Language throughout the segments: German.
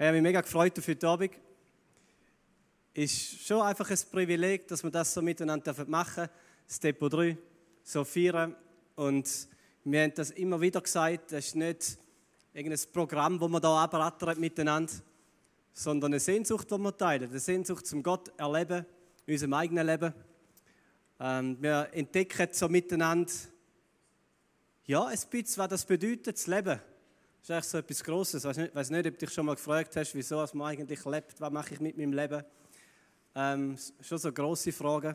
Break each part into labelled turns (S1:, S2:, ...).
S1: Ich habe mich mega gefreut auf heute Abend. Ist schon einfach ein Privileg, dass wir das so miteinander machen dürfen. Das Depot 3 so feiern. Und wir haben das immer wieder gesagt, das ist nicht irgendein Programm, das wir hier abrattern miteinander, sondern eine Sehnsucht, die wir teilen. Eine Sehnsucht zum Gott erleben, in unserem eigenen Leben. Ähm, wir entdecken so miteinander, ja, ein bisschen, was das bedeutet, zu leben. Das ist eigentlich so etwas Grosses. Ich weiß nicht, ob du dich schon mal gefragt hast, wieso man eigentlich lebt, was mache ich mit meinem Leben. Ähm, schon so grosse Fragen.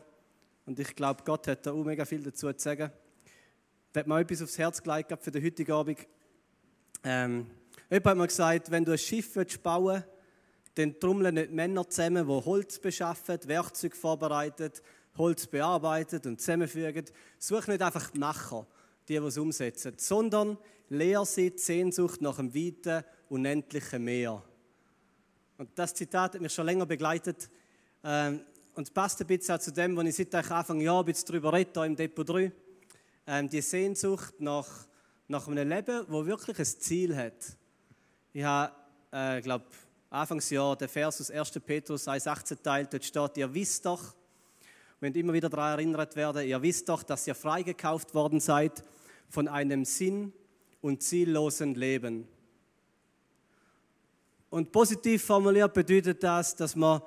S1: Und ich glaube, Gott hat da auch mega viel dazu zu sagen. Ich habe mir etwas aufs Herz gelegt für den heutigen Abend. Ähm, jemand hat mir gesagt, wenn du ein Schiff bauen willst, dann trommeln nicht Männer zusammen, die Holz beschaffen, Werkzeug vorbereiten, Holz bearbeitet und zusammenfügen. Such nicht einfach Macher, die, die es umsetzen, sondern leer sie die Sehnsucht nach dem weiten, unendlichen Meer. Und das Zitat hat mich schon länger begleitet ähm, und passt ein bisschen auch zu dem, was ich seit Anfang Jahr ein bisschen darüber rede, im Depot 3. Ähm, die Sehnsucht nach, nach einem Leben, das wirklich ein Ziel hat. Ich habe, äh, glaube Anfangsjahr den Vers aus 1. Petrus 1,18 teilt. Dort steht, ihr wisst doch, wenn immer wieder daran erinnert werden, ihr wisst doch, dass ihr freigekauft worden seid von einem sinn- und ziellosen Leben. Und positiv formuliert bedeutet das, dass man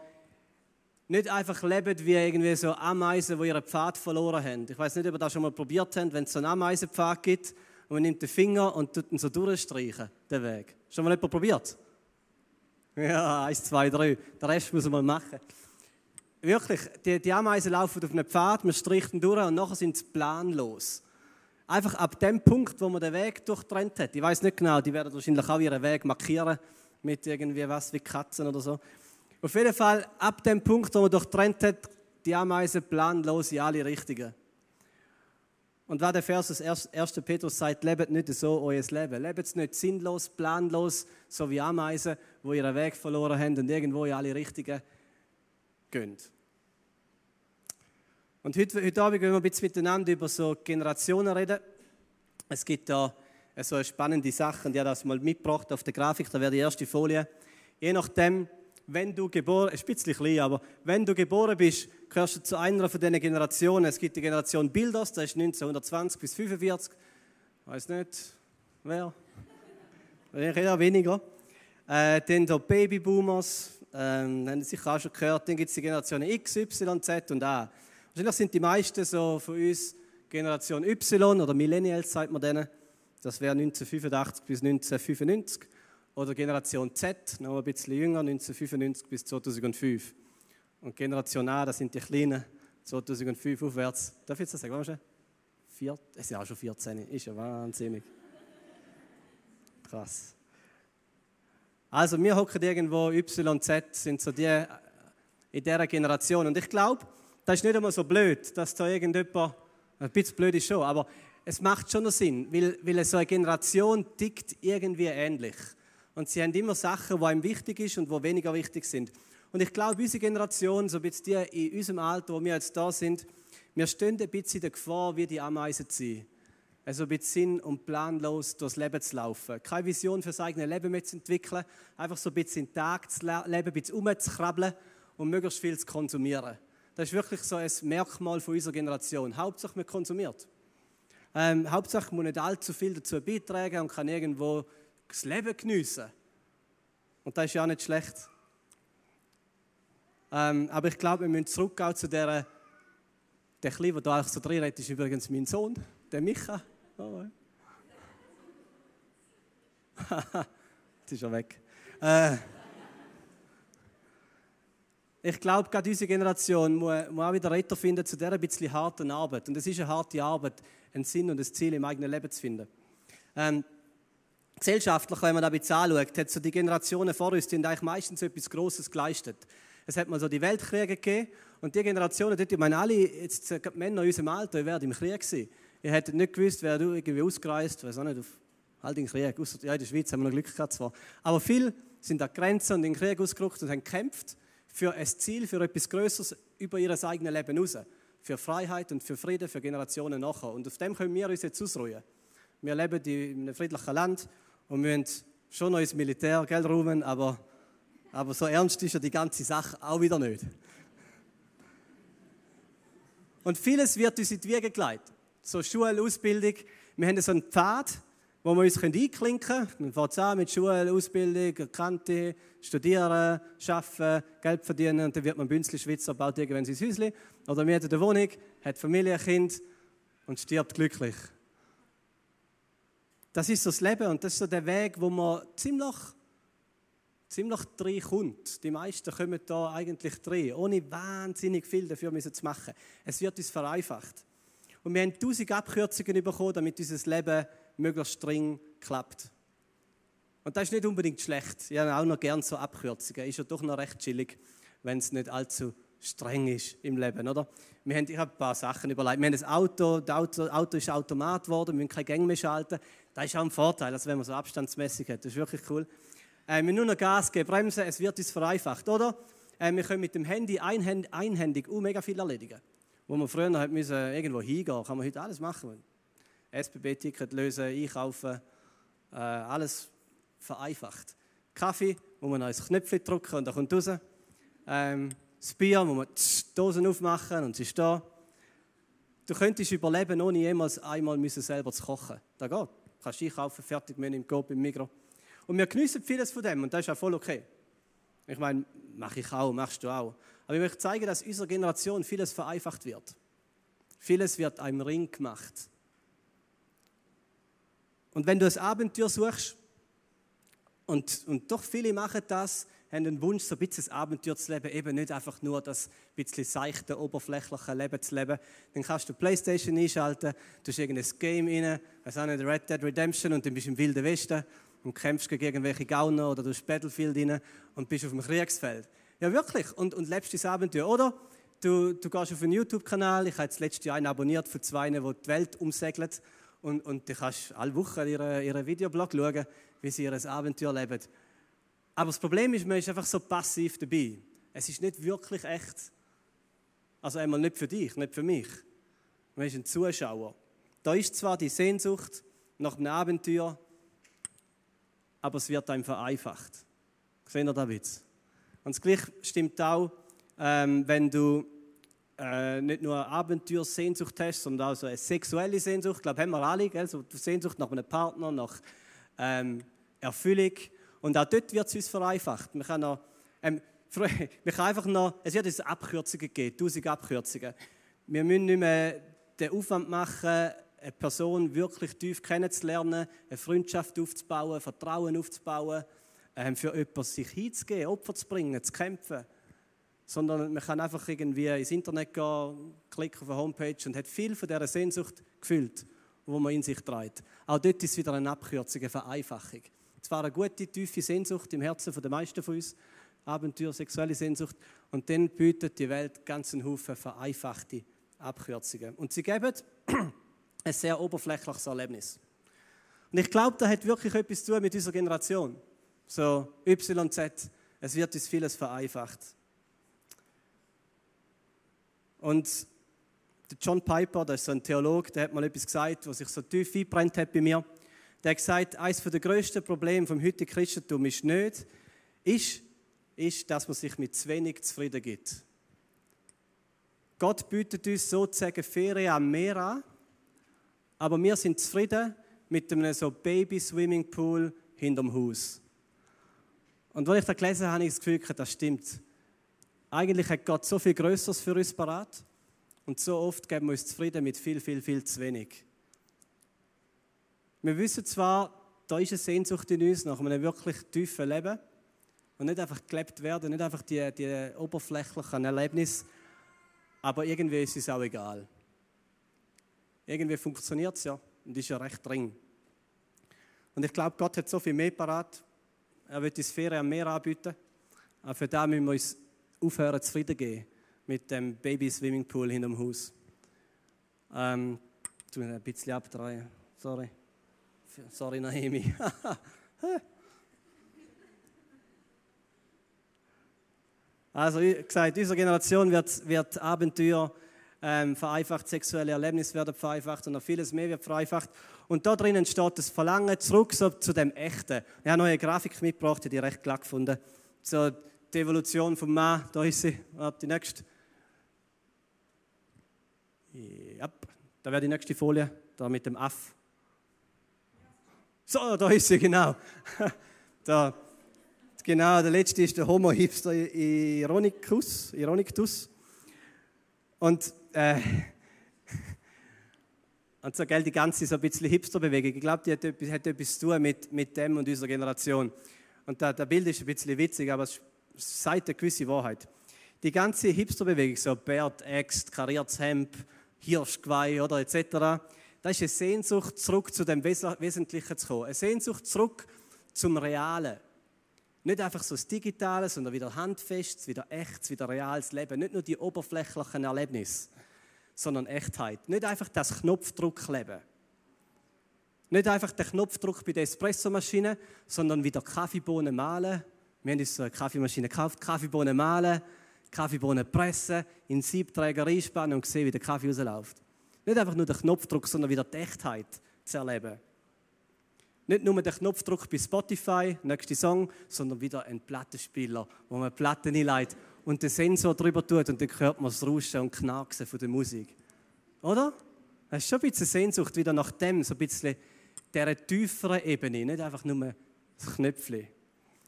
S1: nicht einfach lebt wie irgendwie so Ameisen, die ihren Pfad verloren haben. Ich weiß nicht, ob ihr das schon mal probiert habt, wenn es so einen Ameisenpfad gibt und man nimmt den Finger und tut ihn so durchstreichen, den Weg. Schon mal jemand probiert? Ja, eins, zwei, drei. Den Rest muss man mal machen. Wirklich, die, die Ameisen laufen auf einem Pfad, man streicht ihn durch und nachher sind sie planlos. Einfach ab dem Punkt, wo man den Weg durchtrennt hat. Ich weiß nicht genau, die werden wahrscheinlich auch ihren Weg markieren mit irgendwie was wie Katzen oder so. Auf jeden Fall, ab dem Punkt, wo man durchtrennt hat, die Ameisen planlos in alle Richtungen. Und was der Vers aus 1. Petrus sagt, lebt nicht so euer Leben. Lebt nicht sinnlos, planlos, so wie Ameisen, wo ihren Weg verloren haben und irgendwo in alle Richtungen gehen. Und heute, heute Abend wollen wir ein bisschen miteinander über so Generationen reden. Es gibt da so eine spannende Sache, und ich habe das mal mitgebracht auf der Grafik, da wäre die erste Folie. Je nachdem, wenn du geboren, ein bisschen klein, aber wenn du geboren bist, gehörst du zu einer von diesen Generationen. Es gibt die Generation Bilders, das ist 1920 bis 45. Ich weiß nicht, wer? Ja, weniger. Äh, dann der Babyboomers, ähm, haben Sie sicher auch schon gehört. Dann gibt es die Generation X, Y, Z und A. Wahrscheinlich sind die meisten so von uns Generation Y oder Millennials, sagt man denen. Das wäre 1985 bis 1995 oder Generation Z, noch ein bisschen jünger, 1995 bis 2005. Und Generation A, das sind die Kleinen, 2005 aufwärts. Darf ich jetzt das sagen? Vier, es ist ja auch schon 14, ist ja wahnsinnig. Krass. Also wir hocken irgendwo Y, Z, sind so die in dieser Generation. Und ich glaube, das ist nicht einmal so blöd, dass da irgendjemand, ein bisschen blöd ist schon, aber es macht schon noch Sinn, weil, weil so eine Generation tickt irgendwie ähnlich. Und sie haben immer Sachen, die einem wichtig sind und die weniger wichtig sind. Und ich glaube, unsere Generation, so ein bisschen die in unserem Alter, wo wir jetzt da sind, wir stehen ein bisschen in der Gefahr, wie die Ameisen zu sein. Also ein bisschen sinn- und planlos durchs Leben zu laufen. Keine Vision für sein eigenes Leben mehr zu entwickeln. Einfach so ein bisschen den Tag zu leben, ein bisschen rumzukrabbeln und möglichst viel zu konsumieren. Das ist wirklich so ein Merkmal von unserer Generation. Hauptsache, man konsumiert. Ähm, Hauptsache, man muss nicht allzu viel dazu beitragen und kann irgendwo das Leben geniessen. Und das ist ja auch nicht schlecht. Ähm, aber ich glaube, wir müssen zurückgehen zu der, der Kleine, der eigentlich so drin redet, ist übrigens mein Sohn, der Micha. Oh, Jetzt ist er weg. Äh, ich glaube, gerade unsere Generation muss, auch wieder Retter finden zu dieser ein bisschen harten Arbeit. Und es ist eine harte Arbeit, einen Sinn und ein Ziel im eigenen Leben zu finden. Ähm, gesellschaftlich, wenn man da ein bisschen anschaut, hat so die Generationen vor uns, die haben eigentlich meistens etwas Grosses geleistet. Es hat mal so die Weltkriege gegeben und die Generationen, dort, ich meine, alle jetzt, die Männer in unserem Alter, wären im Krieg gewesen. Ihr hättet nicht gewusst, wer du irgendwie ausgereist, weiß auch nicht, auf halt den Krieg, ausser, ja, in der Schweiz haben wir noch Glück gehabt zwar. Aber viele sind an Grenzen und in den Krieg ausgerückt und haben gekämpft für ein Ziel, für etwas Größeres über ihr eigenes Leben raus. Für Freiheit und für Frieden für Generationen nachher. Und auf dem können wir uns jetzt ausruhen. Wir leben in einem friedlichen Land und müssen schon noch ins Militär Geld räumen, aber Aber so ernst ist ja die ganze Sache auch wieder nicht. Und vieles wird uns in die Wiege gelegt. So Schule, Ausbildung. Wir haben so einen Pfad, wo wir uns einklinken können. Dann fängt an mit Schule, Ausbildung, Kante, Studieren, Arbeiten, Geld verdienen und dann wird man Bünzli Schweizer, baut irgendwann sein Häuschen oder mietet eine Wohnung, hat Familie, Kind und stirbt glücklich. Das ist so das Leben und das ist so der Weg, wo man ziemlich, ziemlich drin kommt. Die meisten kommen da eigentlich drin, ohne wahnsinnig viel dafür zu machen. Es wird uns vereinfacht. Und wir haben tausend Abkürzungen bekommen, damit unser Leben möglichst streng klappt. Und das ist nicht unbedingt schlecht. Ich habe auch noch gerne so Abkürzungen. Ist ja doch noch recht chillig, wenn es nicht allzu streng ist im Leben, oder? Wir haben, ich habe ein paar Sachen überlegt. Wir haben das Auto, das Auto, Auto ist Automat geworden, wir müssen keine Gänge mehr schalten. Das ist auch ein Vorteil, also wenn man so abstandsmäßig hat. Das ist wirklich cool. Äh, wir nur noch Gas geben, bremsen, es wird uns vereinfacht, oder? Äh, wir können mit dem Handy einhänd, einhändig uh, mega viel erledigen. Wo man früher noch müssen, irgendwo hingehen kann man heute alles machen. SBB-Ticket lösen, einkaufen, äh, alles vereinfacht. Kaffee, wo man ein Knöpfchen drücken und dann kommt raus. Ähm, das Bier, wo man die Dosen aufmachen und sie ist da. Du könntest überleben, ohne jemals einmal müssen selber zu kochen. Da geht. Du kannst einkaufen, fertig mit im Coop, im Migros. Und wir geniessen vieles von dem und das ist auch voll okay. Ich meine, mache ich auch, machst du auch. Aber ich möchte zeigen, dass unserer Generation vieles vereinfacht wird. Vieles wird einem Ring gemacht. Und wenn du ein Abenteuer suchst, und, und doch viele machen das, haben den Wunsch, so ein bisschen das Abenteuer zu leben, eben nicht einfach nur das bisschen seichte, oberflächliche Leben zu leben. Dann kannst du Playstation einschalten, du hast irgendein Game rein, also nicht Red Dead Redemption und dann bist du im Wilden Westen und kämpfst gegen irgendwelche Gauner oder du hast Battlefield rein und bist auf dem Kriegsfeld. Ja, wirklich. Und, und lebst das Abenteuer. Oder du, du gehst auf einen YouTube-Kanal. Ich habe jetzt letztes Jahr einen abonniert von zwei, die die Welt umsegeln. Und, und du kannst alle Wochen ihren, ihren Videoblog schauen, wie sie ihr Abenteuer leben. Aber das Problem ist, man ist einfach so passiv dabei. Es ist nicht wirklich echt. Also einmal nicht für dich, nicht für mich. Man ist ein Zuschauer. Da ist zwar die Sehnsucht nach einem Abenteuer, aber es wird einem vereinfacht. Sehen ihr da Witz? Und das Gleiche stimmt auch, ähm, wenn du äh, nicht nur Abenteuersehnsucht hast, sondern auch so eine sexuelle Sehnsucht. Ich glaube, haben wir alle, gell? So Sehnsucht nach einem Partner, nach ähm, Erfüllung. Und auch dort wird es uns vereinfacht. Man kann, noch, ähm, man kann einfach noch, es wird uns Abkürzungen geben, tausend Abkürzungen. Wir müssen nicht mehr den Aufwand machen, eine Person wirklich tief kennenzulernen, eine Freundschaft aufzubauen, Vertrauen aufzubauen, ähm, für jemanden sich hinzugeben, Opfer zu bringen, zu kämpfen. Sondern man kann einfach irgendwie ins Internet gehen, klicken auf eine Homepage und hat viel von dieser Sehnsucht gefüllt wo man in sich trägt. Auch dort ist wieder eine Abkürzung, eine Vereinfachung. Zwar eine gute, tiefe Sehnsucht im Herzen der meisten von uns, Abenteuer, sexuelle Sehnsucht, und dann bietet die Welt ganz einen Haufen vereinfachte Abkürzungen. Und sie geben ein sehr oberflächliches Erlebnis. Und ich glaube, da hat wirklich etwas zu tun mit unserer Generation. So YZ, es wird uns vieles vereinfacht. Und der John Piper, das ist so ein Theologe, der hat mal etwas gesagt, was sich so tief eingebrannt hat bei mir. Der hat gesagt, eines der grössten Probleme vom heutigen Christentum ist nicht, ist, ist, dass man sich mit zu wenig zufrieden gibt. Gott bietet uns sozusagen Ferien am Meer an, aber wir sind zufrieden mit einem so Baby-Swimmingpool hinterm Haus. Und als ich das gelesen habe, habe ich das Gefühl, das stimmt. Eigentlich hat Gott so viel Größeres für uns parat. Und so oft geben wir uns zufrieden mit viel, viel, viel zu wenig. Wir wissen zwar, da ist eine Sehnsucht in uns nach einem wirklich tiefen Leben und nicht einfach gelebt werden, nicht einfach die, die oberflächlichen Erlebnisse, aber irgendwie ist es auch egal. Irgendwie funktioniert es ja und ist ja recht dringend. Und ich glaube, Gott hat so viel mehr parat. Er wird uns Ferien am Meer anbieten. Aber für das müssen wir uns aufhören, zufrieden geben mit dem Baby-Swimmingpool hinterm Haus. Ähm, tu ein bisschen abdrehen. Sorry. Sorry, Naomi. also, wie gesagt, unsere Generation wird, wird Abenteuer ähm, vereinfacht, sexuelle Erlebnisse werden vereinfacht und noch vieles mehr wird vereinfacht. Und da drinnen steht das Verlangen zurück so zu dem Echten. Ich habe eine Grafik mitgebracht, die ich recht glatt gefunden So die Evolution vom Mann, da ist sie, warte, die nächste. Ja, da wäre die nächste Folie, da mit dem Aff. So, da ist sie, genau. da, genau, der letzte ist der Homo hipster Ironicus. Ironictus. Und, äh, und so, gell, die ganze so ein bisschen Hipster-Bewegung, ich glaube, die hat etwas, hat etwas zu tun mit, mit dem und unserer Generation. Und da, das Bild ist ein bisschen witzig, aber es sagt eine gewisse Wahrheit. Die ganze Hipster-Bewegung, so Bert, Äxt, kariertes Hemd, Hirschgeweih oder etc., das ist eine Sehnsucht, zurück zu dem Wesentlichen zu kommen. Eine Sehnsucht zurück zum Realen. Nicht einfach so das Digitale, sondern wieder handfest, wieder echtes, wieder reales Leben. Nicht nur die oberflächlichen Erlebnisse, sondern Echtheit. Nicht einfach das Knopfdruckleben. Nicht einfach der Knopfdruck bei der Espressomaschine, sondern wieder Kaffeebohnen mahlen. Wir haben uns so eine Kaffeemaschine gekauft, Kaffeebohnen mahlen, Kaffeebohnen pressen, in Siebträger einspannen und sehen, wie der Kaffee rausläuft. Nicht einfach nur der Knopfdruck, sondern wieder die Echtheit zu erleben. Nicht nur der Knopfdruck bei Spotify, nächster Song, sondern wieder ein Plattenspieler, wo man Platten einleitet und den Sensor drüber tut und dann hört man das Rauschen und Knacksen von der Musik. Oder? Das ist schon ein bisschen Sehnsucht wieder nach dem, so ein bisschen dieser tieferen Ebene, nicht einfach nur das Knöpfchen.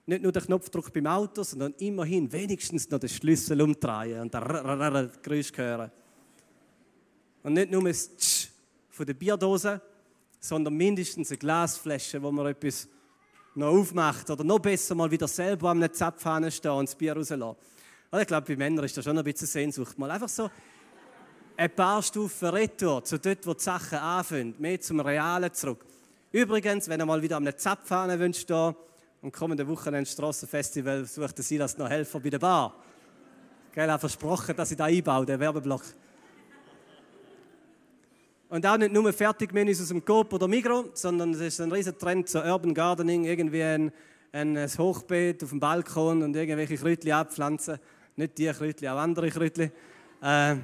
S1: Nicht nur der Knopfdruck beim Auto, sondern immerhin wenigstens noch den Schlüssel umdrehen und das Geräusch hören. Und nicht nur das Tsch von der Bierdose, sondern mindestens eine Glasflasche, wo man etwas noch aufmacht oder noch besser mal wieder selber am Zapfhahn stehen und das Bier rauslassen. ich glaube, bei Männern ist das schon ein bisschen Sehnsucht. Mal einfach so ein paar Stufen retour zu dort, wo die Sachen anfangen, mehr zum Realen zurück. Übrigens, wenn ihr mal wieder am Zapfhahn wünscht stehen und kommende Wochenende Strassenfestival sucht Silas noch Helfer bei der Bar. Gell, er versprochen, dass ich da einbaue, den Werbeblock. Und auch nicht nur Fertigmenüs aus dem Coop oder Migro, sondern es ist ein riesen Trend zu Urban Gardening, irgendwie ein, ein, ein Hochbeet auf dem Balkon und irgendwelche Kräutchen abpflanzen. Nicht die Kräutchen, auch andere Kräutchen. Äh,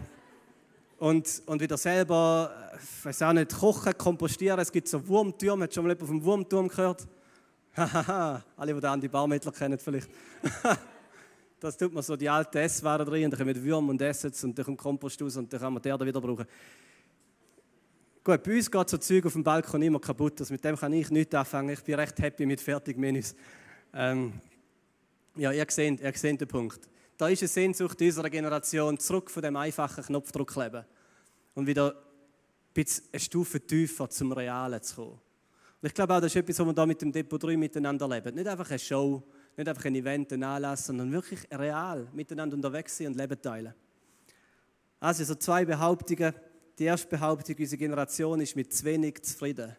S1: und, und wieder selber, ich weiß auch nicht, kochen, kompostieren. Es gibt so Wurmtürme, hat schon mal jemand vom Wurmturm gehört? Hahaha, alle, die an die Baumittler kennen vielleicht. das tut man so die alten Esswaren drin dann kommen Würmer und essen und dann kommt Kompost raus und dann kann man die Erde wieder brauchen. Gut, bei uns geht so Zeug auf dem Balkon immer kaputt. Also mit dem kann ich nichts anfangen. Ich bin recht happy mit Fertigmenüs. Ähm, ja, ihr seht, ihr seht den Punkt. Da ist eine Sehnsucht unserer Generation zurück von dem einfachen Knopfdruckleben und wieder ein eine Stufe tiefer zum Realen zu kommen. Und ich glaube auch, das ist etwas, was wir da mit dem Depot 3 miteinander leben. Nicht einfach eine Show, nicht einfach ein Event, ein Anlass, sondern wirklich real miteinander unterwegs sein und Leben teilen. Also so zwei Behauptungen, die erste Behauptung, unsere Generation ist mit zu wenig zufrieden.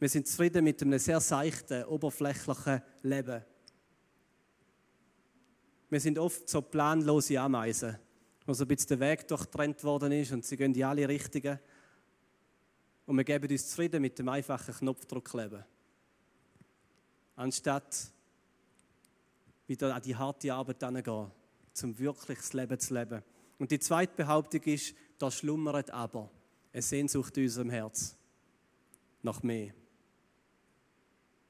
S1: Wir sind zufrieden mit einem sehr seichten, oberflächlichen Leben. Wir sind oft so planlose Ameisen, wo so ein bisschen der Weg durchtrennt worden ist und sie gehen in alle Richtungen. Und wir geben uns zufrieden mit dem einfachen Knopfdruckleben. Anstatt wieder an die harte Arbeit gehen, um wirklich das Leben zu leben. Und die zweite Behauptung ist, da schlummert aber eine Sehnsucht in unserem Herz nach mehr.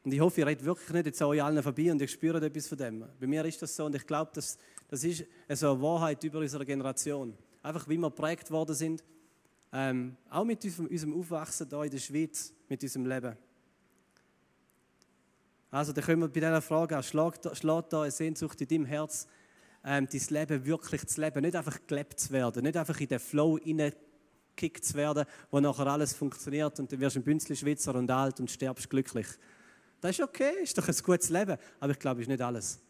S1: Und ich hoffe, ihr redet wirklich nicht jetzt an euch allen vorbei und ihr spürt etwas von dem. Bei mir ist das so und ich glaube, das, das ist eine Wahrheit über unsere Generation. Einfach wie wir geprägt worden sind, ähm, auch mit unserem Aufwachsen hier in der Schweiz, mit unserem Leben. Also, da können wir bei dieser Frage an, schlägt, da eine Sehnsucht in deinem Herz ähm, dein Leben wirklich zu leben. Nicht einfach gelebt zu werden, nicht einfach in den Flow hineingekickt zu werden, wo nachher alles funktioniert und dann wirst du ein Bünzli Schweizer und alt und sterbst glücklich. Das ist okay, ist doch ein gutes Leben. Aber ich glaube, es ist nicht alles.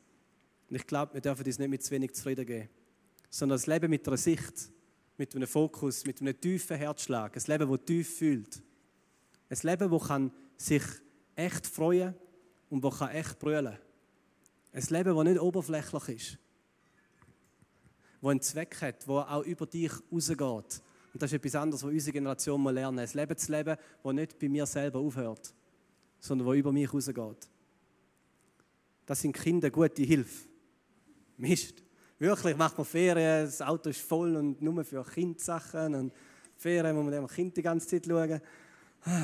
S1: Und ich glaube, wir dürfen uns nicht mit zu wenig zufrieden geben, sondern das Leben mit einer Sicht, mit einem Fokus, mit einem tiefen Herzschlag, ein Leben, das tief fühlt. Ein Leben, das sich echt freuen und das echt brüllen kann. Ein Leben, das nicht oberflächlich ist, wo einen Zweck hat, wo auch über dich rausgeht. Und das ist etwas anderes, was unsere Generation mal lernen. Ein Leben zu leben, das nicht bei mir selber aufhört, sondern wo über mich rausgeht. Das sind Kinder gute Hilfe. Mist. Wirklich, macht man Ferien, das Auto ist voll und nur für Kindsachen. Und Ferien muss man dem Kind die ganze Zeit schauen.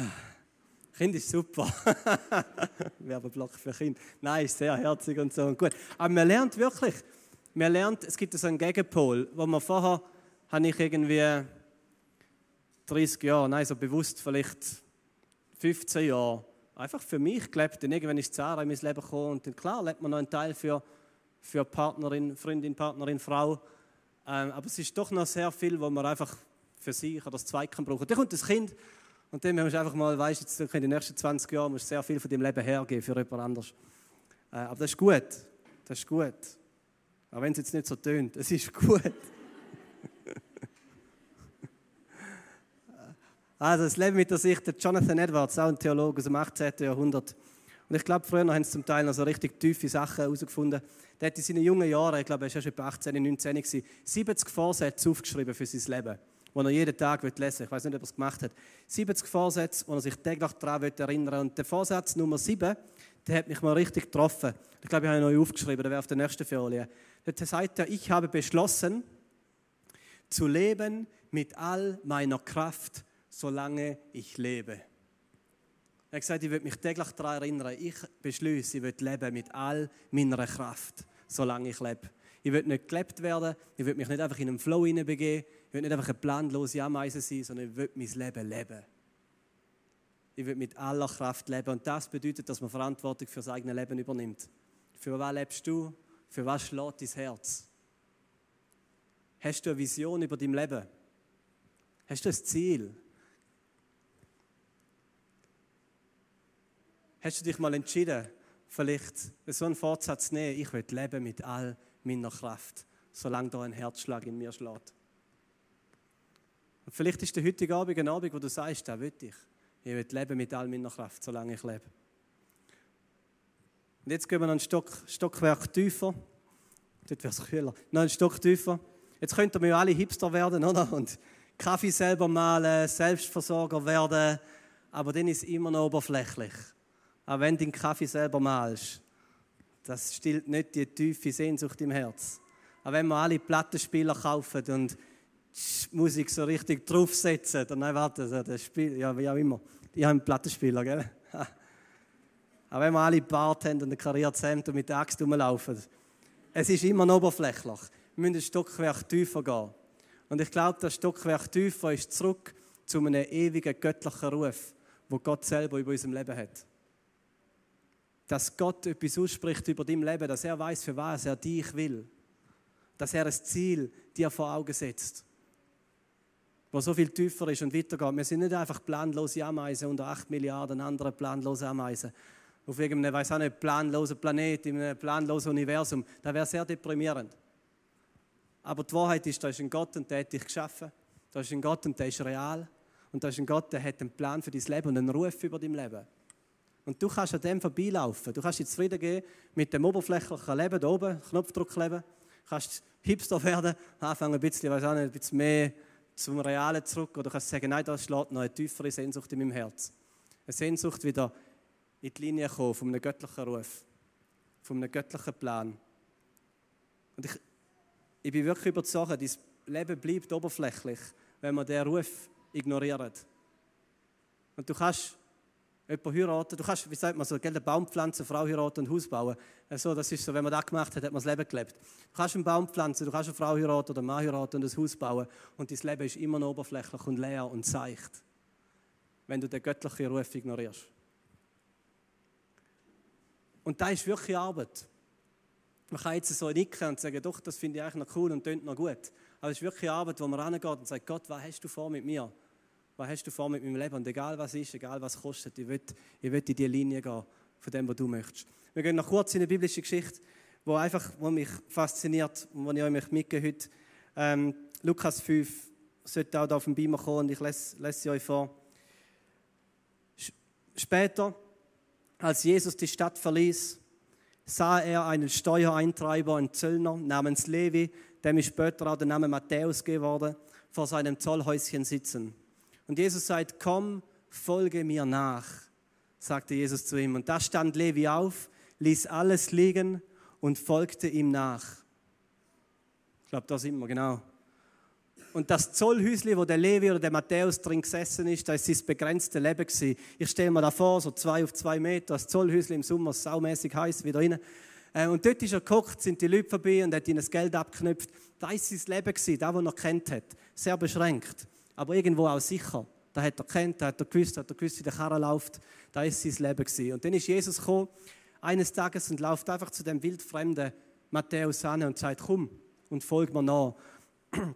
S1: Kind ist super. Werbeblock für Kind. Nein, ist sehr herzig und so und gut. Aber man lernt wirklich, man lernt, es gibt so einen Gegenpol, wo man vorher, habe ich irgendwie 30 Jahre, nein, so bewusst vielleicht 15 Jahre, einfach für mich gelebt. Und irgendwann ist Sarah in mein Leben gekommen und dann klar lebt man noch einen Teil für, für Partnerin, Freundin, Partnerin, Frau. Ähm, aber es ist doch noch sehr viel, wo man einfach für sich oder das Zweiten brauchen. Dann kommt das Kind und dann musst du einfach mal, weißt jetzt in den nächsten 20 Jahren musst du sehr viel von deinem Leben hergeben für jemand anderes. Äh, aber das ist gut. Das ist gut. Auch wenn es jetzt nicht so tönt, es ist gut. also das Leben mit der Sicht, der Jonathan Edwards, auch ein Theologe aus dem 18. Jahrhundert. Und ich glaube, früher haben sie zum Teil noch so richtig tiefe Sachen herausgefunden. Der hat in seinen jungen Jahren, ich glaube, er war schon etwa 18, 19, 70 Vorsätze aufgeschrieben für sein Leben die er jeden Tag lesen will. Ich weiß nicht, ob er es gemacht hat. 70 Vorsätze, wo er sich täglich daran erinnern will. Und der Vorsatz Nummer 7, der hat mich mal richtig getroffen. Ich glaube, ich habe ihn neu aufgeschrieben, der wäre auf der nächsten Folie. Da sagt er, ich habe beschlossen, zu leben mit all meiner Kraft, solange ich lebe. Er hat gesagt, ich will mich täglich daran erinnern. Ich beschließe, ich will leben mit all meiner Kraft, solange ich lebe. Ich will nicht gelebt werden, ich will mich nicht einfach in einen Flow hineinbegeben, ich will nicht einfach eine planlose Ameise sein, sondern ich will mein Leben leben. Ich will mit aller Kraft leben. Und das bedeutet, dass man Verantwortung für sein eigenes Leben übernimmt. Für was lebst du? Für was schlägt dein Herz? Hast du eine Vision über dein Leben? Hast du ein Ziel? Hast du dich mal entschieden, vielleicht so einen Vorsatz zu nehmen, ich will leben mit all meiner Kraft, solange da ein Herzschlag in mir schlägt? Und vielleicht ist der heutige Abend ein Abend, wo du sagst, da will ich. Ich will leben mit all meiner Kraft, solange ich lebe. Und jetzt gehen wir noch ein Stock, Stockwerk tiefer. Dort wäre es kühler. Noch ein Stock tiefer. Jetzt könnten wir ja alle Hipster werden, oder? Und Kaffee selber malen, Selbstversorger werden. Aber dann ist es immer noch oberflächlich. Auch wenn du den Kaffee selber malst, das stillt nicht die tiefe Sehnsucht im Herz. Auch wenn wir alle Plattenspieler kaufen und Musik so richtig draufsetzen. Dann, nein, warte, das Spiel, ja, wie auch immer. Ich habe einen Plattenspieler, gell? Aber wenn wir alle Bart haben und ein kariertes Hemd und mit der Axt rumlaufen, es ist immer noch oberflächlich. Wir müssen ein Stockwerk tiefer gehen. Und ich glaube, das Stockwerk tiefer ist zurück zu einem ewigen göttlichen Ruf, wo Gott selber über unserem Leben hat. Dass Gott etwas ausspricht über dein Leben, dass er weiß, für was er dich will. Dass er ein Ziel dir vor Augen setzt wo so viel tiefer ist und weitergeht. Wir sind nicht einfach planlose Ameisen unter 8 Milliarden anderen planlose Ameisen auf irgendeinem, weiß auch nicht, planlosen Planet, in einem planlosen Universum. Das wäre sehr deprimierend. Aber die Wahrheit ist, da ist ein Gott und der hat dich geschaffen. Da ist ein Gott und der ist real. Und da ist ein Gott, der hat einen Plan für dein Leben und einen Ruf über dein Leben. Und du kannst an dem vorbeilaufen. Du kannst dich zufrieden gehen mit dem oberflächlichen Leben, da oben, Knopfdruck leben. Du kannst Hipster werden, anfangen ein bisschen, weiß auch nicht, ein bisschen mehr zum Realen zurück oder kannst sagen, nein, da schlägt noch eine tiefere Sehnsucht in meinem Herz. Eine Sehnsucht wieder in die Linie kommen von einem göttlichen Ruf, von einem göttlichen Plan. Und ich, ich bin wirklich überzeugt, dein Leben bleibt oberflächlich, wenn man diesen Ruf ignoriert. Und du kannst jemanden heiraten. Du kannst, wie sagt man so, eine Baum pflanzen, Frau heiraten und Haus bauen. Also, das ist so, wenn man das gemacht hat, hat man das Leben gelebt. Du kannst einen Baum pflanzen, du kannst eine Frau heiraten oder einen Mann heiraten und ein Haus bauen. Und dein Leben ist immer noch oberflächlich und leer und seicht, wenn du den göttlichen Ruf ignorierst. Und da ist wirklich Arbeit. Man kann jetzt so nicken und sagen, doch, das finde ich eigentlich noch cool und tönt noch gut. Aber es ist wirklich Arbeit, wo man rangeht und sagt, Gott, was hast du vor mit mir? Was hast du vor mit meinem Leben? Und egal was ist, egal was kostet, ich will, ich will in die Linie gehen von dem, was du möchtest. Wir gehen noch kurz in eine biblische Geschichte, wo einfach, wo mich fasziniert und die ich euch mitgebe heute. Ähm, Lukas 5 sollte auch da auf dem Beamer kommen und ich lese, lese sie euch vor. Später, als Jesus die Stadt verließ, sah er einen Steuereintreiber, einen Zöllner namens Levi, dem ist später auch der Name Matthäus geworden, vor seinem Zollhäuschen sitzen. Und Jesus sagt, komm, folge mir nach, sagte Jesus zu ihm. Und da stand Levi auf, ließ alles liegen und folgte ihm nach. Ich glaube, da sind wir, genau. Und das Zollhäusli, wo der Levi oder der Matthäus drin gesessen ist, da ist sein begrenztes Leben gewesen. Ich stelle mir da vor, so zwei auf zwei Meter, das Zollhäusli im Sommer saumäßig heiß wieder rein. Äh, und dort ist er geguckt, sind die Leute vorbei und hat ihnen das Geld abgeknüpft. Da ist sein Leben gewesen, das, was er kennt hat. Sehr beschränkt, aber irgendwo auch sicher. Da hat er kennt, da hat er gewusst, da hat er gewusst, wie der Karren läuft. Da ist sein Leben gewesen. Und dann ist Jesus gekommen, eines Tages und läuft einfach zu dem wildfremden Matthäus an und sagt, komm und folg mir nach.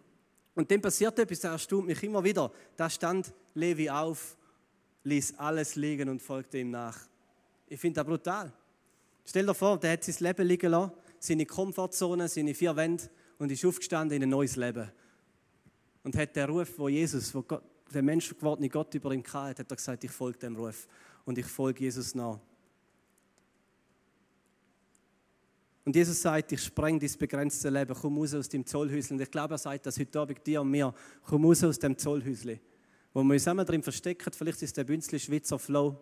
S1: Und dann passiert etwas, das erstaunt mich immer wieder. Da stand Levi auf, ließ alles liegen und folgte ihm nach. Ich finde das brutal. Stell dir vor, der hat sein Leben liegen lassen, seine Komfortzone, seine vier Wände und ist aufgestanden in ein neues Leben. Und hat den Ruf, wo Jesus, wo Gott, der menschgewordene Gott über ihn hatte, hat er gesagt, ich folge dem Ruf und ich folge Jesus nach. Und Jesus sagt, ich spreng dein begrenzte Leben, komm raus aus dem Zollhäusl. Und ich glaube, er sagt das heute Abend dir und mir, komm raus aus dem Zollhäusl. Wo wir uns immer drin verstecken, vielleicht ist der Bünzli Schweizer Flow.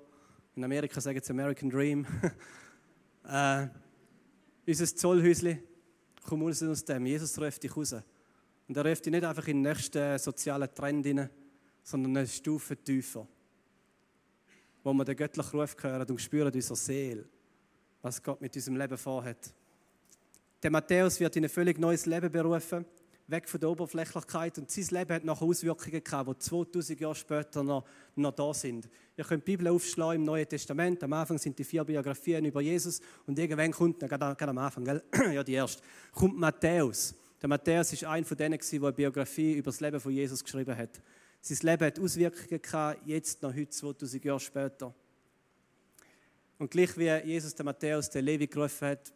S1: In Amerika sagen sie American Dream. äh, unser Zollhäusli, komm raus aus dem. Jesus ruft dich raus. Und er ruft dich nicht einfach in den nächsten sozialen Trend hinein, sondern eine Stufe tiefer. Wo wir den göttlichen Ruf hören und spüren unserer Seele, was Gott mit unserem Leben vorhat. Der Matthäus wird in ein völlig neues Leben berufen, weg von der Oberflächlichkeit. Und sein Leben hat noch Auswirkungen gehabt, die 2000 Jahre später noch, noch da sind. Ihr könnt die Bibel aufschlagen im Neuen Testament. Am Anfang sind die vier Biografien über Jesus. Und irgendwann kommt, gerade am Anfang, gell? ja, die erste, kommt Matthäus. Der Matthäus ist einer von denen, der eine Biografie über das Leben von Jesus geschrieben hat. Sein Leben hat Auswirkungen gehabt, jetzt noch heute, 2000 Jahre später. Und gleich wie Jesus der Matthäus der Levi gerufen hat,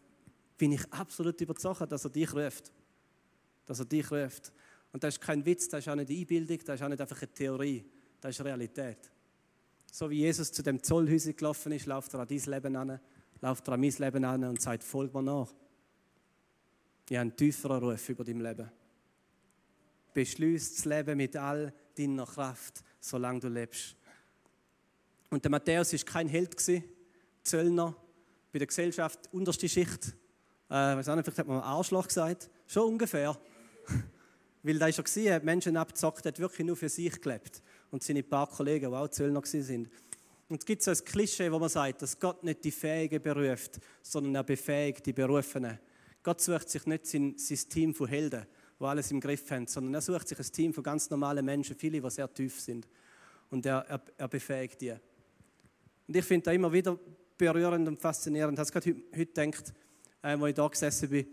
S1: bin ich absolut überzeugt, dass er dich ruft. Dass er dich ruft. Und das ist kein Witz, das ist auch nicht Einbildung, das ist auch nicht einfach eine Theorie, das ist Realität. So wie Jesus zu dem Zollhäuschen gelaufen ist, läuft er an dein Leben an, läuft er an mein Leben an und sagt, folg mir nach. Ich habe einen tieferen Ruf über dein Leben. Beschließ das Leben mit all deiner Kraft, solange du lebst. Und der Matthäus war kein Held, Zöllner, bei der Gesellschaft unterste Schicht. Äh, weiß auch nicht, vielleicht hat man Arschloch gesagt. Schon ungefähr. Weil da war er, hat Menschen abgezockt, hat wirklich nur für sich gelebt. Und seine paar Kollegen, die auch Zöllner waren. Und es gibt so ein Klischee, wo man sagt, dass Gott nicht die Fähigen beruft, sondern er befähigt die Berufenen. Gott sucht sich nicht sein, sein Team von Helden, die alles im Griff haben, sondern er sucht sich ein Team von ganz normalen Menschen, viele, die sehr tief sind. Und er, er, er befähigt die. Und ich finde das immer wieder berührend und faszinierend. Ich habe gerade heute, heute gedacht, äh, wo ich da gesessen bin,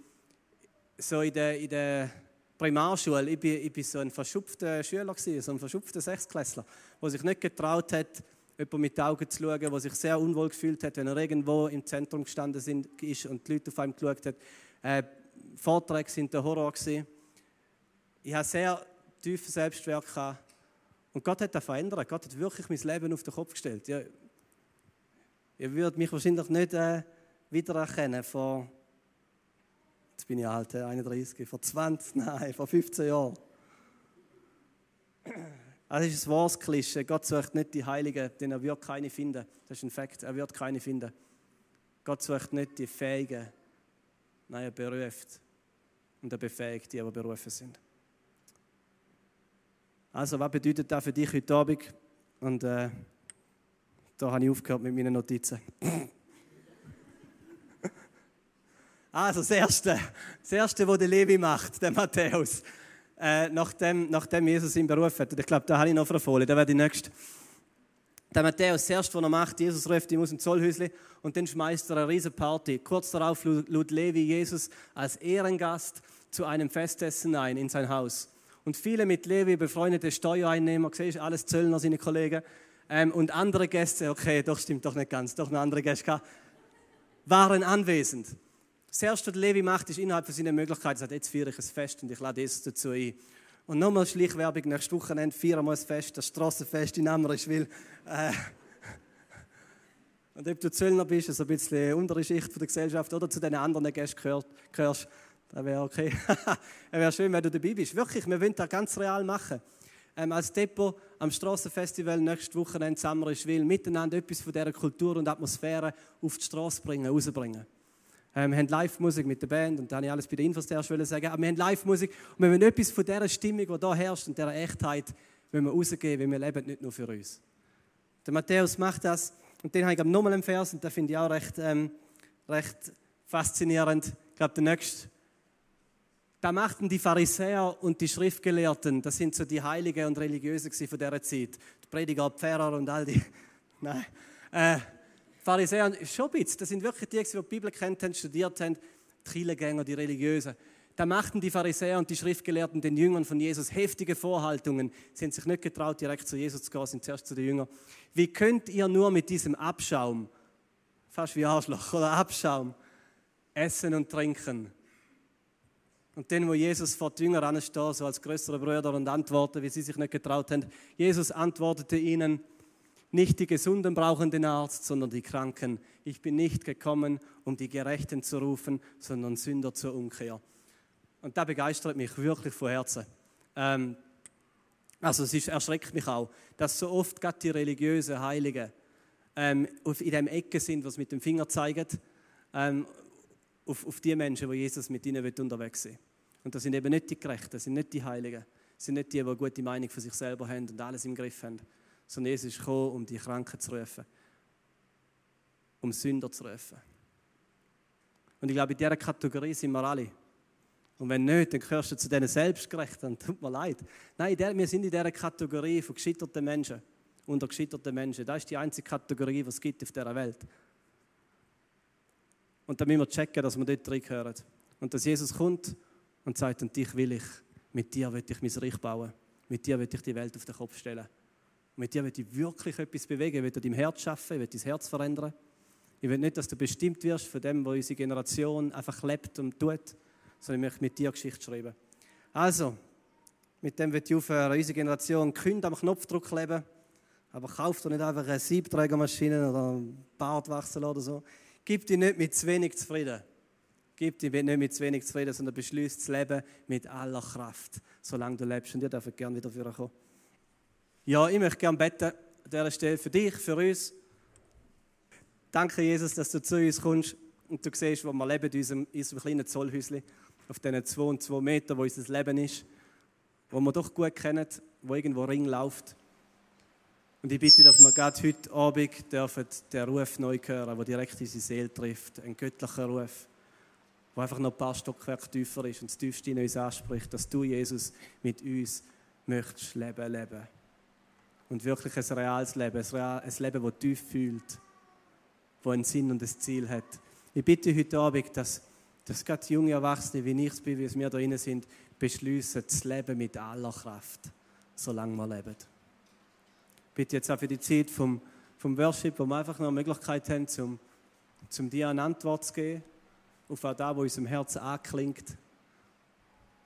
S1: so in der, in der Primarschule, ich bin, ich bin so ein verschupfter Schüler gewesen, so ein verschupfter Sechsklässler, der sich nicht getraut hat, jemanden mit den Augen zu schauen, der sich sehr unwohl gefühlt hat, wenn er irgendwo im Zentrum gestanden ist und die Leute auf einem geschaut haben. Äh, Vorträge sind der Horror gewesen. Ich habe sehr tiefen Selbstwert gehabt. Und Gott hat das verändert. Gott hat wirklich mein Leben auf den Kopf gestellt. Ja, ihr würdet mich wahrscheinlich nicht äh, wiedererkennen vor Jetzt bin ich alt, 31, vor 20, nein, vor 15 Jahren. Das ist ein wahres Klischee. Gott sucht nicht die Heiligen, denn er wird keine finden. Das ist ein Fakt, er wird keine finden. Gott sucht nicht die Fähigen. Nein, er beruft. Und er befähigt die, die berufen sind. Also, was bedeutet das für dich heute Abend? Und äh, da habe ich aufgehört mit meinen Notizen. Also das Erste, das Erste, was der Levi macht, der Matthäus, äh, nachdem, nachdem Jesus ihn berufen hat. Und ich glaube, da habe ich noch eine Folie, da wäre die nächste. Der Matthäus, das Erste, was er macht, Jesus ruft ihn aus dem Zollhäusli und dann schmeißt er eine riesige Party. Kurz darauf lud Levi Jesus als Ehrengast zu einem Festessen ein in sein Haus. Und viele mit Levi befreundete Steuereinnehmer, siehst alles Zöllner, seine Kollegen, ähm, und andere Gäste, okay, doch stimmt doch nicht ganz, doch noch andere Gäste, waren anwesend. Das Erste, was Levi macht, ist innerhalb von seinen Möglichkeiten, sagt, jetzt feiere ich ein Fest und ich lade Jesus dazu ein. Und nochmal Schleichwerbung, nächstes Wochenende feiern wir ein Fest, das Strassenfest in Amrischwil. Äh, und ob du Zöllner bist, also ein bisschen untere Schicht der Gesellschaft oder zu den anderen Gästen gehört, gehörst, das wäre okay. Es wäre schön, wenn du dabei bist. Wirklich, wir wollen das ganz real machen. Ähm, als Depot am Strassenfestival nächstes Wochenende in Samrischwil miteinander etwas von dieser Kultur und Atmosphäre auf die Straße bringen, rausbringen. Ähm, wir haben Live-Musik mit der Band und da habe ich alles bei den Infos zuerst sagen. Aber wir haben Live-Musik und wir wollen etwas von dieser Stimmung, die hier herrscht und dieser Echtheit, wenn wir rausgeben, weil wir leben nicht nur für uns. Der Matthäus macht das und den habe ich nochmal im Vers und den finde ich auch recht, ähm, recht faszinierend. Ich glaube, der nächste. Da machten die Pharisäer und die Schriftgelehrten, das sind so die Heiligen und Religiösen von dieser Zeit. Die Prediger, Pfarrer und all die. Nein. Äh, Pharisäer, schon ein bisschen, das sind wirklich die, die die Bibel kennt haben, studiert haben, die Kirchengänger, die Religiösen. Da machten die Pharisäer und die Schriftgelehrten den Jüngern von Jesus heftige Vorhaltungen. Sie haben sich nicht getraut, direkt zu Jesus zu gehen, sind zuerst zu den Jüngern. Wie könnt ihr nur mit diesem Abschaum, fast wie Arschloch oder Abschaum, essen und trinken? Und dann, wo Jesus vor die Jünger ansteht, so als größere Brüder und antwortet, wie sie sich nicht getraut haben, Jesus antwortete ihnen, nicht die Gesunden brauchen den Arzt, sondern die Kranken. Ich bin nicht gekommen, um die Gerechten zu rufen, sondern Sünder zur Umkehr. Und da begeistert mich wirklich von Herzen. Ähm, also es ist, erschreckt mich auch, dass so oft gerade die religiösen Heiligen ähm, auf, in dem Ecke sind, was mit dem Finger zeigen, ähm, auf, auf die Menschen, wo Jesus mit ihnen unterwegs sind. Und das sind eben nicht die Gerechten, das sind nicht die Heiligen, das sind nicht die, die eine gute Meinung von sich selber haben und alles im Griff haben, sondern Jesus ist gekommen, um die Kranken zu rufen, um Sünder zu rufen. Und ich glaube, in dieser Kategorie sind wir alle. Und wenn nicht, dann gehörst du zu diesen Selbstgerechten. Tut mir leid. Nein, wir sind in dieser Kategorie von gescheiterten Menschen. Unter gescheiterten Menschen. Das ist die einzige Kategorie, die es gibt auf dieser Welt. Und da müssen wir checken, dass wir dort reingehören. Und dass Jesus kommt und sagt, und dich will ich, mit dir will ich mein Reich bauen. Mit dir will ich die Welt auf den Kopf stellen. Mit dir will ich wirklich etwas bewegen. Ich will dein Herz schaffen, ich will dein Herz verändern. Ich will nicht, dass du bestimmt wirst von dem, was unsere Generation einfach lebt und tut, sondern ich möchte mit dir Geschichte schreiben. Also, mit dem wird ich aufhören. Unsere Generation könnt am Knopfdruck leben, aber kauft doch nicht einfach eine Siebträgermaschine oder ein Bartwachsel oder so. Gib dich nicht mit zu wenig zufrieden. Gib dich nicht mit zu wenig zufrieden, sondern beschließt das Leben mit aller Kraft, solange du lebst. Und ihr dürft gerne wieder kommen. Ja, ich möchte gerne beten an dieser Stelle für dich, für uns. Danke, Jesus, dass du zu uns kommst und du siehst, wo wir leben, in unserem, in unserem kleinen Zollhäuschen, auf diesen zwei und zwei Metern, wo unser Leben ist, wo wir doch gut kennen, wo irgendwo Ring läuft. Und ich bitte, dass wir gerade heute Abend dürfen den Ruf neu hören, der direkt unsere Seele trifft. Ein göttlicher Ruf, der einfach noch ein paar Stockwerke tiefer ist und das Tiefste in uns anspricht, dass du, Jesus, mit uns möchtest leben, leben und wirklich ein reales Leben, ein Leben, das tief fühlt, das einen Sinn und ein Ziel hat. Ich bitte heute Abend, dass, dass gerade junge Erwachsene, wie ich es bin, wie es wir da drin sind, beschließen, das Leben mit aller Kraft, solange wir leben. Ich bitte jetzt auch für die Zeit vom, vom Worship, wo wir einfach noch eine Möglichkeit haben, zum, zum dir eine Antwort zu geben, auf das, was unserem Herzen anklingt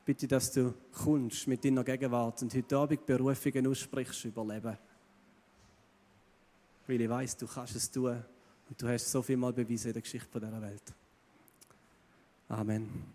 S1: bitte, dass du kommst mit deiner Gegenwart und heute Abend Berufungen aussprichst über Leben. Weil ich weiß, du kannst es tun und du hast so viel mal bewiesen in der Geschichte dieser Welt. Amen.